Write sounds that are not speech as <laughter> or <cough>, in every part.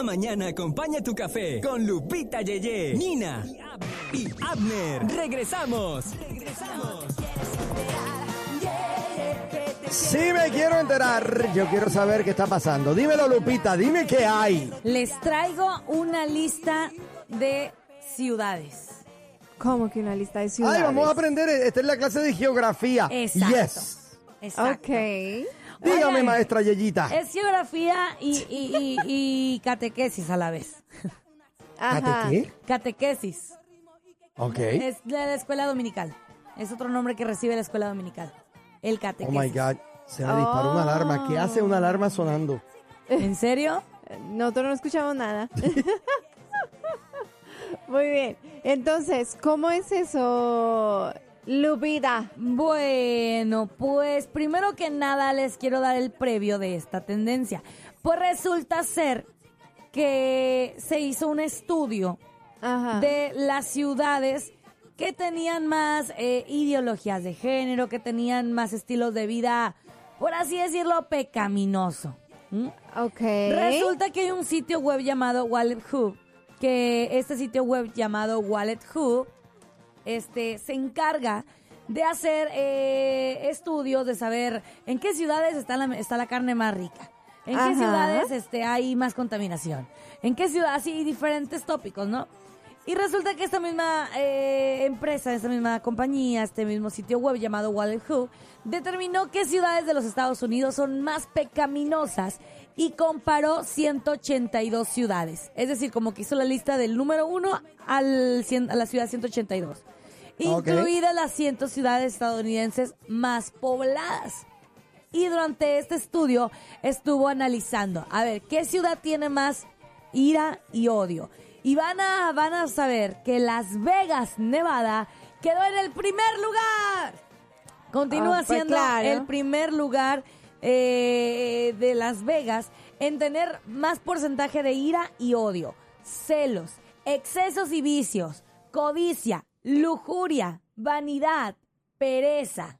Cada mañana acompaña tu café con Lupita Yeye, Nina y Abner. Regresamos. Regresamos. Sí me quiero enterar, yo quiero saber qué está pasando. Dímelo, Lupita, dime qué hay. Les traigo una lista de ciudades. ¿Cómo que una lista de ciudades? Ay, vamos a aprender, esta es la clase de geografía. Exacto. Yes. Exacto. Ok. Dígame, Oigan, maestra Yeyita. Es geografía y, y- y- y catequesis a la vez. Ajá. Catequesis. Ok. Es la, la escuela dominical. Es otro nombre que recibe la escuela dominical. El Oh catequesis. my God. Se me disparó una alarma. ¿Qué hace una alarma sonando? ¿En serio? Nosotros no escuchamos nada. <laughs> Muy bien. Entonces, ¿cómo es eso, Lupita? Bueno, pues primero que nada les quiero dar el previo de esta tendencia. Pues resulta ser que se hizo un estudio Ajá. de las ciudades que tenían más eh, ideologías de género, que tenían más estilos de vida, por así decirlo, pecaminoso. ¿Mm? Ok. Resulta que hay un sitio web llamado Wallet Hub, que este sitio web llamado Wallet Hub este, se encarga de hacer eh, estudios, de saber en qué ciudades está la, está la carne más rica, en qué ciudades este, hay más contaminación, en qué ciudades, así diferentes tópicos, ¿no? Y resulta que esta misma eh, empresa, esta misma compañía, este mismo sitio web llamado Wallet Hub, determinó qué ciudades de los Estados Unidos son más pecaminosas y comparó 182 ciudades. Es decir, como que hizo la lista del número uno al, cien- a la ciudad 182. Ok. Incluidas las 100 ciudades estadounidenses más pobladas. Y durante este estudio estuvo analizando, a ver, ¿qué ciudad tiene más ira y odio? Y van a, van a saber que Las Vegas, Nevada, quedó en el primer lugar. Continúa Ah, pues siendo claro. el primer lugar eh, de Las Vegas en tener más porcentaje de ira y odio, celos, excesos y vicios, codicia, lujuria, vanidad, pereza.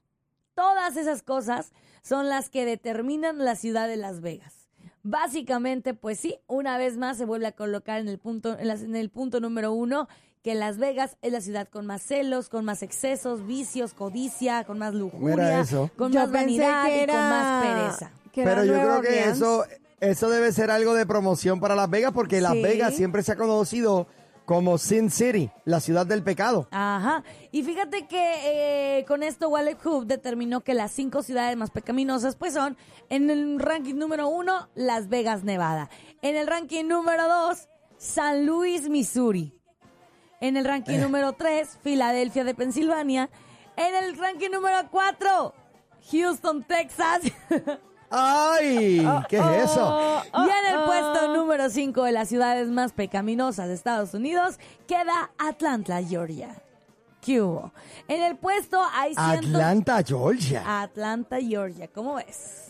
Todas esas cosas son las que determinan la ciudad de Las Vegas. Básicamente, pues sí, una vez más se vuelve a colocar en el punto, en, el punto número uno que Las Vegas es la ciudad con más celos, con más excesos, vicios, codicia, con más lujuria, eso. con Yo más vanidad y con más pereza. Pero yo creo que eso, eso debe ser algo de promoción para Las Vegas, porque Las. Vegas siempre se ha conocido como Sin City, la ciudad del pecado. Ajá. Y fíjate que eh, con esto Wallet Hub determinó que las cinco ciudades más pecaminosas pues son en el ranking número uno Las Vegas, Nevada. En el ranking número dos San Luis, Missouri. En el ranking número tres Filadelfia de Pensilvania. En el ranking número cuatro Houston, Texas. <laughs> ¡Ay! ¿Qué es eso? y en el puesto número 5 de las ciudades más pecaminosas de Estados Unidos queda Atlanta, Georgia. ¿Qué hubo? En el puesto hay cientos... Atlanta, Georgia. Atlanta, Georgia. ¿Cómo ves?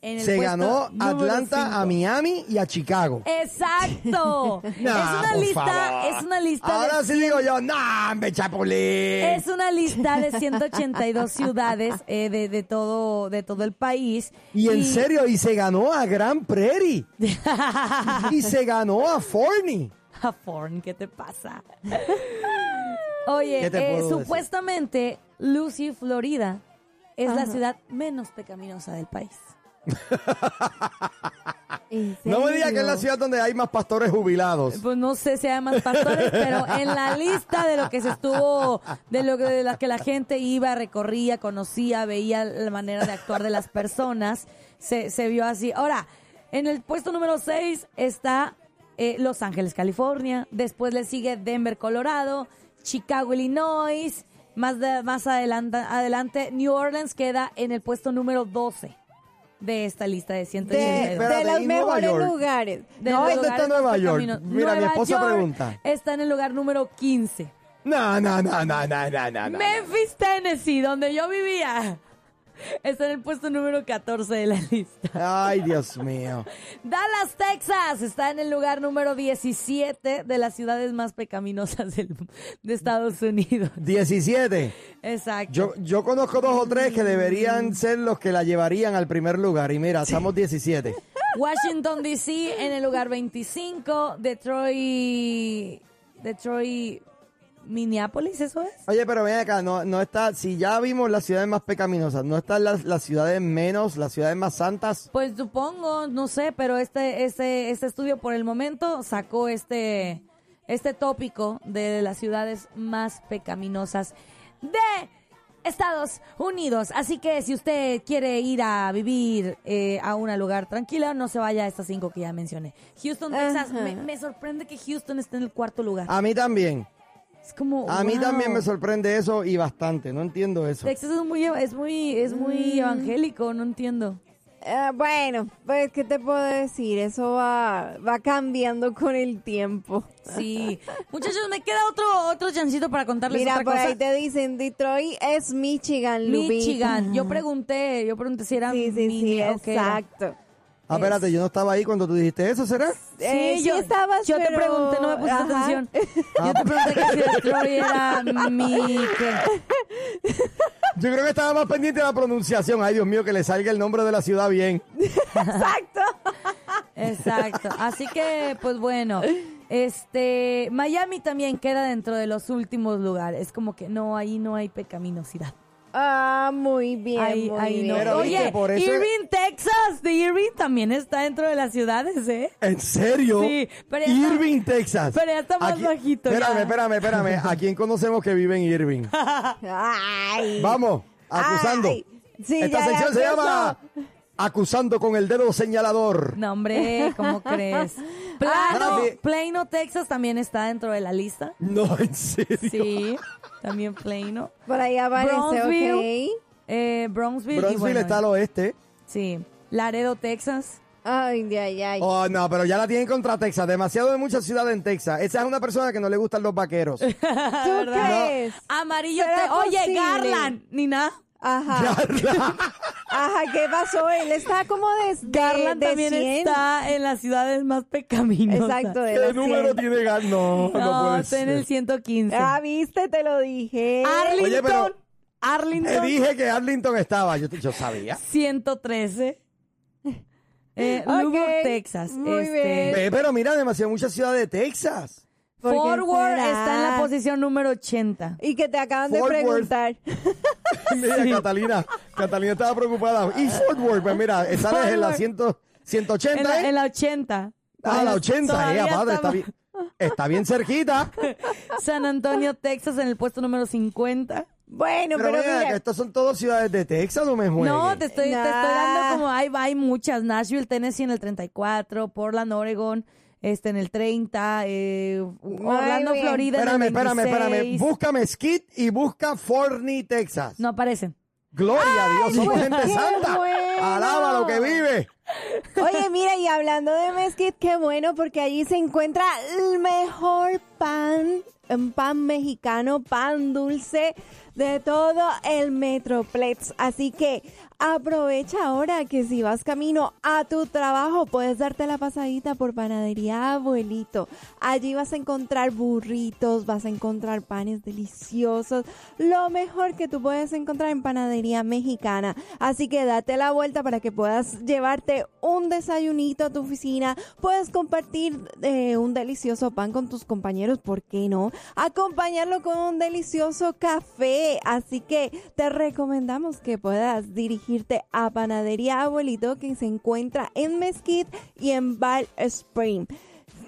En el Se puesto ganó número Atlanta cinco. a Miami y a Chicago. Exacto. <laughs> es una por lista, favor. es una lista Ahora de sí digo yo, ¡no, me chapulín! Es una lista de 182 ciudades eh, de, de todo de todo el país. Y en serio, y se ganó a Grand Prairie. <laughs> y se ganó a Forney. A Forn, ¿qué te pasa? <laughs> Oye, ¿Qué te eh, puedo supuestamente Lucy, Florida, es la ciudad menos pecaminosa del país. <laughs> ¿En No me digas que es la ciudad donde hay más pastores jubilados. Pues no sé si hay más pastores, pero en la lista de lo que se estuvo, de lo que, de la que la gente iba, recorría, conocía, veía la manera de actuar de las personas, se, se vio así. Ahora, en el puesto número 6 está eh, Los Ángeles, California. Después le sigue Denver, Colorado. Chicago, Illinois. Más, de- más adelante, adelante, New Orleans queda en el puesto número 12 de esta lista de De, 182. Espérate, de los ¿y Nueva mejores lugares. De No, ¿dónde está lugares Nueva York? pecaminosos. Mira, mi Nueva esposa York pregunta. Está en el lugar número 15. No, no, no, no, no, no, no. no. Memphis, Tennessee, donde yo vivía. Está en el puesto número 14 de la <laughs> lista. Ay, Dios mío. Dallas, Texas, está en el lugar número 17 de las ciudades más pecaminosas del- de Estados Unidos. <laughs> 17. Exacto. Yo, yo conozco dos o tres que deberían ser los que la llevarían al primer lugar. Y mira, estamos 17. <laughs> Washington, D.C. en el lugar 25. Detroit. Detroit. Minneapolis, ¿eso es? Oye, pero ven acá, no, no está, si ya vimos las ciudades más pecaminosas, ¿no están las, las ciudades menos, las ciudades más santas? Pues supongo, no sé, pero este, este, este estudio por el momento sacó este, este tópico de las ciudades más pecaminosas de Estados Unidos. Así que si usted quiere ir a vivir eh, a un lugar tranquilo, no se vaya a estas cinco que ya mencioné. Houston, Texas, me, me sorprende que Houston esté en el cuarto lugar. A mí también. Es como, A mí wow. también me sorprende eso y bastante, no entiendo eso. Texas es muy, es muy, es muy evangélico, no entiendo. Eh, bueno, pues, ¿qué te puedo decir? Eso va, va cambiando con el tiempo. Sí. <laughs> Muchachos, me queda otro, otro chancito para contarles Mira, otra por cosa. ahí te dicen, Detroit es Michigan, Lupita. Michigan. Yo pregunté, yo pregunté si era Sí, sí, sí, mini- exacto. Ah, espérate, yo no estaba ahí cuando tú dijiste eso, ¿será? Eh, Sí, sí yo, estabas, yo te pregunté, no me Ajá. atención. <laughs> Yo te pregunté que si Detroit era mi... <laughs> Yo creo que estaba más pendiente de la pronunciación. Ay, Dios mío, que le salga el nombre de la ciudad bien. Exacto. <laughs> Exacto. Así que, pues bueno, este... Miami también queda dentro de los últimos lugares. Es como que no, ahí no hay pecaminosidad. Ah, muy bien, Ahí, muy ahí bien. no. Pero, Oye, viste, por eso- Irving, Texas. De Irving también está dentro de las ciudades, ¿eh? ¿En serio? Sí, pero ya está- Irving, Texas. pero ya está más Aquí- bajito, Espérame, ya. espérame, espérame. ¿A quién conocemos que vive en Irving? <laughs> Ay. Vamos, acusando. Ay. Sí, Esta ya, sección se llama Acusando con el dedo señalador. No, hombre, ¿cómo <laughs> crees? Plano, Espérate. Plano, Texas también está dentro de la lista. No, en serio. Sí, también Plano. Por ahí aparece, Bronzeville. ok. Eh, Bronzeville bueno, está al oeste. Sí. Laredo, Texas. Ay, ay, ay. Oh, no, pero ya la tienen contra Texas. Demasiado de muchas ciudades en Texas. Esa es una persona que no le gustan los vaqueros. <laughs> ¿Tú crees? Amarillo. ¿Será te- Oye? Garland. Ni nada. Ajá. Ajá, ¿qué pasó? Él está como de, de, Garland de también 100. está en las ciudades más pecaminosas. Exacto, de ¿Qué número 100. tiene Gal? No, no, No, puede está en el 115. Ah, viste, te lo dije. Arlington. Oye, pero- Te Arlington. dije que Arlington estaba. Yo, yo sabía. 113. Eh, Ok, Lubbock, Texas. muy Este, bien. Ve, pero mira, demasiado muchas ciudades de Texas. ¿Por qué Fort Worth será? está en la posición número 80. Y que te acaban de Fort preguntar. <laughs> Mira, Catalina. Catalina estaba preocupada. Y Fort Worth, pues mira, sales en la Worth. 100, En 180, la, ¿eh? en la 80. Ah, la 80, Todavía eh, padre, está bien. Está bien cerquita. <laughs> San Antonio, Texas, en el puesto número 50. Bueno, Pero, pero, mira, mira. que estas son todas ciudades de Texas, no me juegues. No, te estoy, te estoy Nah. dando como hay, hay muchas. Nashville, Tennessee en el 34, Portland, Oregon, este en el 30, eh, Orlando, bien. Florida Espérame, en el espérame, 26. espérame. Busca Mesquite y busca Forney, Texas. No aparecen. Gloria a Dios, somos gente qué santa. bueno. Alaba lo que vive. Oye, mira, y hablando de Mesquite, qué bueno, porque allí se encuentra el mejor pan, pan mexicano, pan dulce de todo el Metroplex. Así que aprovecha ahora que si vas camino a tu trabajo, puedes darte la pasadita por Panadería Abuelito. Allí vas a encontrar burritos, vas a encontrar panes deliciosos, lo mejor que tú puedes encontrar en Panadería Mexicana. Así que date la vuelta para que puedas llevarte un desayunito a tu oficina, puedes compartir eh, un delicioso pan con tus compañeros, ¿por qué no? Acompañarlo con un delicioso café. Así que te recomendamos que puedas dirigirte a Panadería Abuelito que se encuentra en Mesquite y en Bar Spring.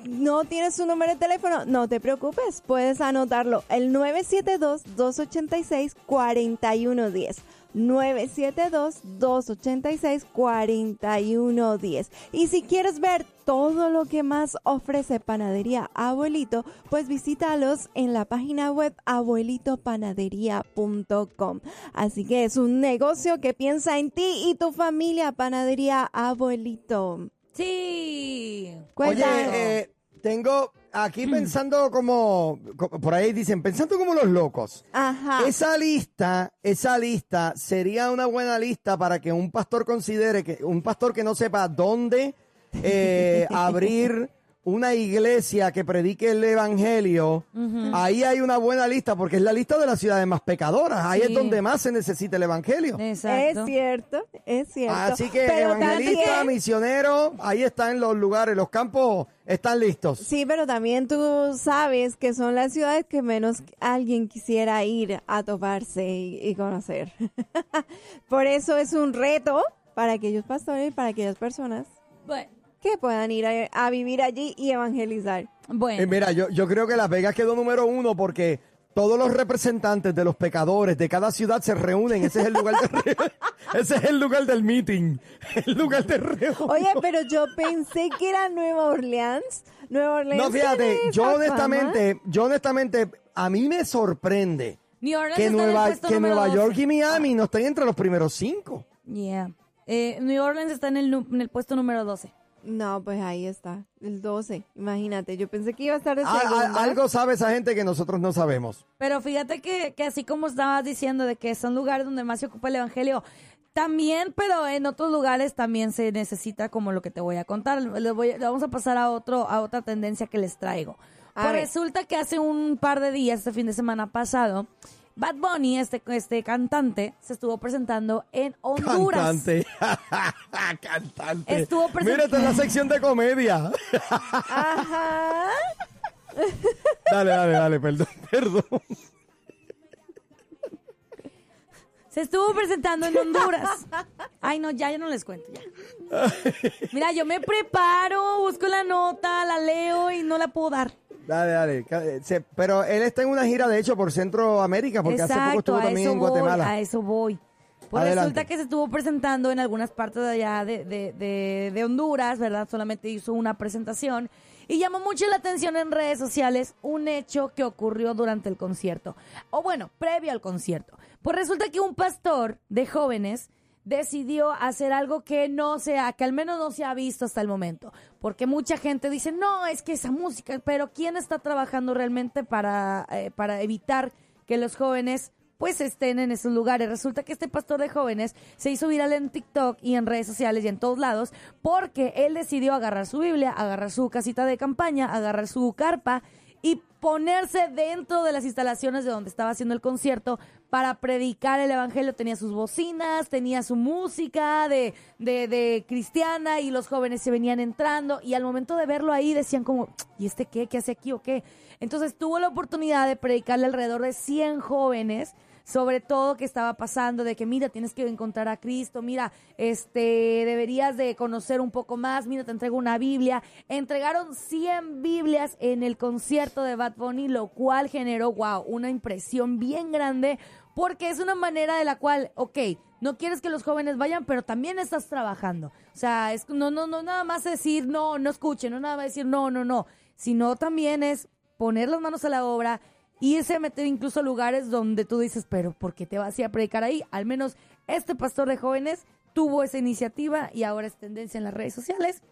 ¿No tienes su número de teléfono? No te preocupes, puedes anotarlo. El 972-286-4110. 972-286-4110. Y si quieres ver todo lo que más ofrece Panadería Abuelito, pues visítalos en la página web abuelitopanadería.com. Así que es un negocio que piensa en ti y tu familia, Panadería Abuelito. Sí. Oye, eh, tengo aquí pensando como, co- por ahí dicen, pensando como los locos. Ajá. Esa lista, esa lista sería una buena lista para que un pastor considere que un pastor que no sepa dónde eh, <laughs> abrir una iglesia que predique el evangelio, ahí hay una buena lista porque es la lista de las ciudades más pecadoras. Ahí Sí. es donde más se necesita el evangelio. Exacto. Es cierto, es cierto. Así que Pero evangelista, también- misionero, ahí están los lugares, los campos están listos. Sí, pero también tú sabes que son las ciudades que menos alguien quisiera ir a toparse y, y conocer. <laughs> Por eso es un reto para aquellos pastores y para aquellas personas Bueno, que puedan ir a, a vivir allí y evangelizar. bueno. Eh, mira, yo, yo creo que Las Vegas quedó número uno porque todos los representantes de los pecadores de cada ciudad se reúnen. Ese es el lugar, de re- <laughs> ese es el lugar del meeting, el lugar de reunión. Oye, pero yo pensé que era Nueva Orleans. Nueva Orleans. no, fíjate, yo honestamente, yo honestamente, a mí me sorprende New Orleans que Nueva, que Nueva 12. York y Miami no estén entre los primeros cinco. Yeah. Eh, New Orleans está en el, en el puesto número 12. No, pues ahí está, el 12. Imagínate, yo pensé que iba a estar de A- a- segunda. algo sabe esa gente que nosotros no sabemos. Pero fíjate que, que así como estabas diciendo de que son lugares donde más se ocupa el evangelio, también, pero en otros lugares también se necesita como lo que te voy a contar. Les voy- vamos a pasar a otro a otra tendencia que les traigo. A Pues ver. resulta que hace un par de días, este fin de semana pasado, Bad Bunny, este, este cantante, se estuvo presentando en Honduras. Cantante. <laughs> Cantante. Estuvo present- Mira, esta es la sección de comedia. Ajá. <laughs> dale, dale, dale, perdón, perdón. Se estuvo presentando en Honduras. Ay, no, ya, ya no les cuento, ya. <laughs> Mira, yo me preparo, busco la nota, la leo y no la puedo dar. Dale, dale. Eh, se- Pero él está en una gira, de hecho, por Centroamérica, porque hace poco estuvo a también eso en voy, Guatemala. a eso voy. Pues Adelante. resulta que se estuvo presentando en algunas partes de allá de, de- de- de Honduras, ¿verdad? Solamente hizo una presentación y llamó mucho la atención en redes sociales un hecho que ocurrió durante el concierto. O bueno, previo al concierto. Pues resulta que un pastor de jóvenes decidió hacer algo que no sea, que al menos no se ha visto hasta el momento. Porque mucha gente dice, no, es que esa música, pero ¿quién está trabajando realmente para, eh, para evitar que los jóvenes pues estén en esos lugares. Resulta que este pastor de jóvenes se hizo viral en TikTok y en redes sociales y en todos lados porque él decidió agarrar su Biblia, agarrar su casita de campaña, agarrar su carpa y ponerse dentro de las instalaciones de donde estaba haciendo el concierto para predicar el evangelio. Tenía sus bocinas, tenía su música de, de, de cristiana y los jóvenes se venían entrando y al momento de verlo ahí decían como, ¿y este qué? ¿Qué hace aquí o qué? Entonces tuvo la oportunidad de predicarle alrededor de 100 jóvenes sobre todo que estaba pasando de que mira tienes que encontrar a Cristo mira este deberías de conocer un poco más mira te entrego una Biblia entregaron 100 Biblias en el concierto de Bad Bunny lo cual generó wow una impresión bien grande porque es una manera de la cual ok no quieres que los jóvenes vayan, pero también estás trabajando. O sea, es no, no, no nada más decir no, no escuchen, no nada más decir no, no, no, sino también es poner las manos a la obra, irse a meter incluso a lugares donde tú dices, pero ¿por qué te vas a a predicar ahí? Al menos este pastor de jóvenes tuvo esa iniciativa y ahora es tendencia en las redes sociales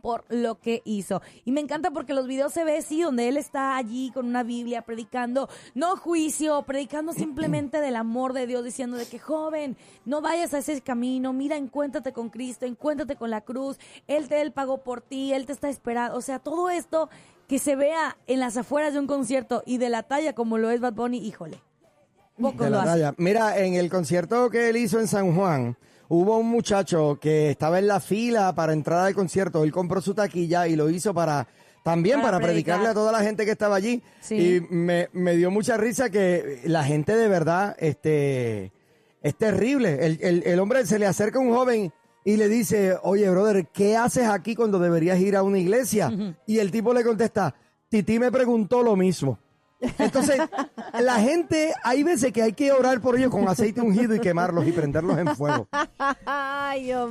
por lo que hizo. Y me encanta porque los videos se ve así, donde él está allí con una Biblia predicando, no juicio, predicando simplemente del amor de Dios, diciendo de que joven, no vayas a ese camino, mira, encuéntrate con Cristo, encuéntrate con la cruz, Él te él pagó por ti, Él te está esperando. O sea, todo esto que se vea en las afueras de un concierto y de la talla como lo es Bad Bunny, híjole. Pocos De lo la hacen. talla. Mira, en el concierto que él hizo en San Juan, hubo un muchacho que estaba en la fila para entrar al concierto. Él compró su taquilla y lo hizo para también Para para, predicar. predicarle a toda la gente que estaba allí. Sí. Y me, me dio mucha risa que la gente de verdad este, es terrible. El, el- el hombre se le acerca a un joven y le dice, oye, brother, ¿qué haces aquí cuando deberías ir a una iglesia? Y el tipo le contesta, Titi me preguntó lo mismo. Entonces, la gente, hay veces que hay que orar por ellos con aceite ungido y quemarlos y prenderlos en fuego. <laughs> Ay, Dios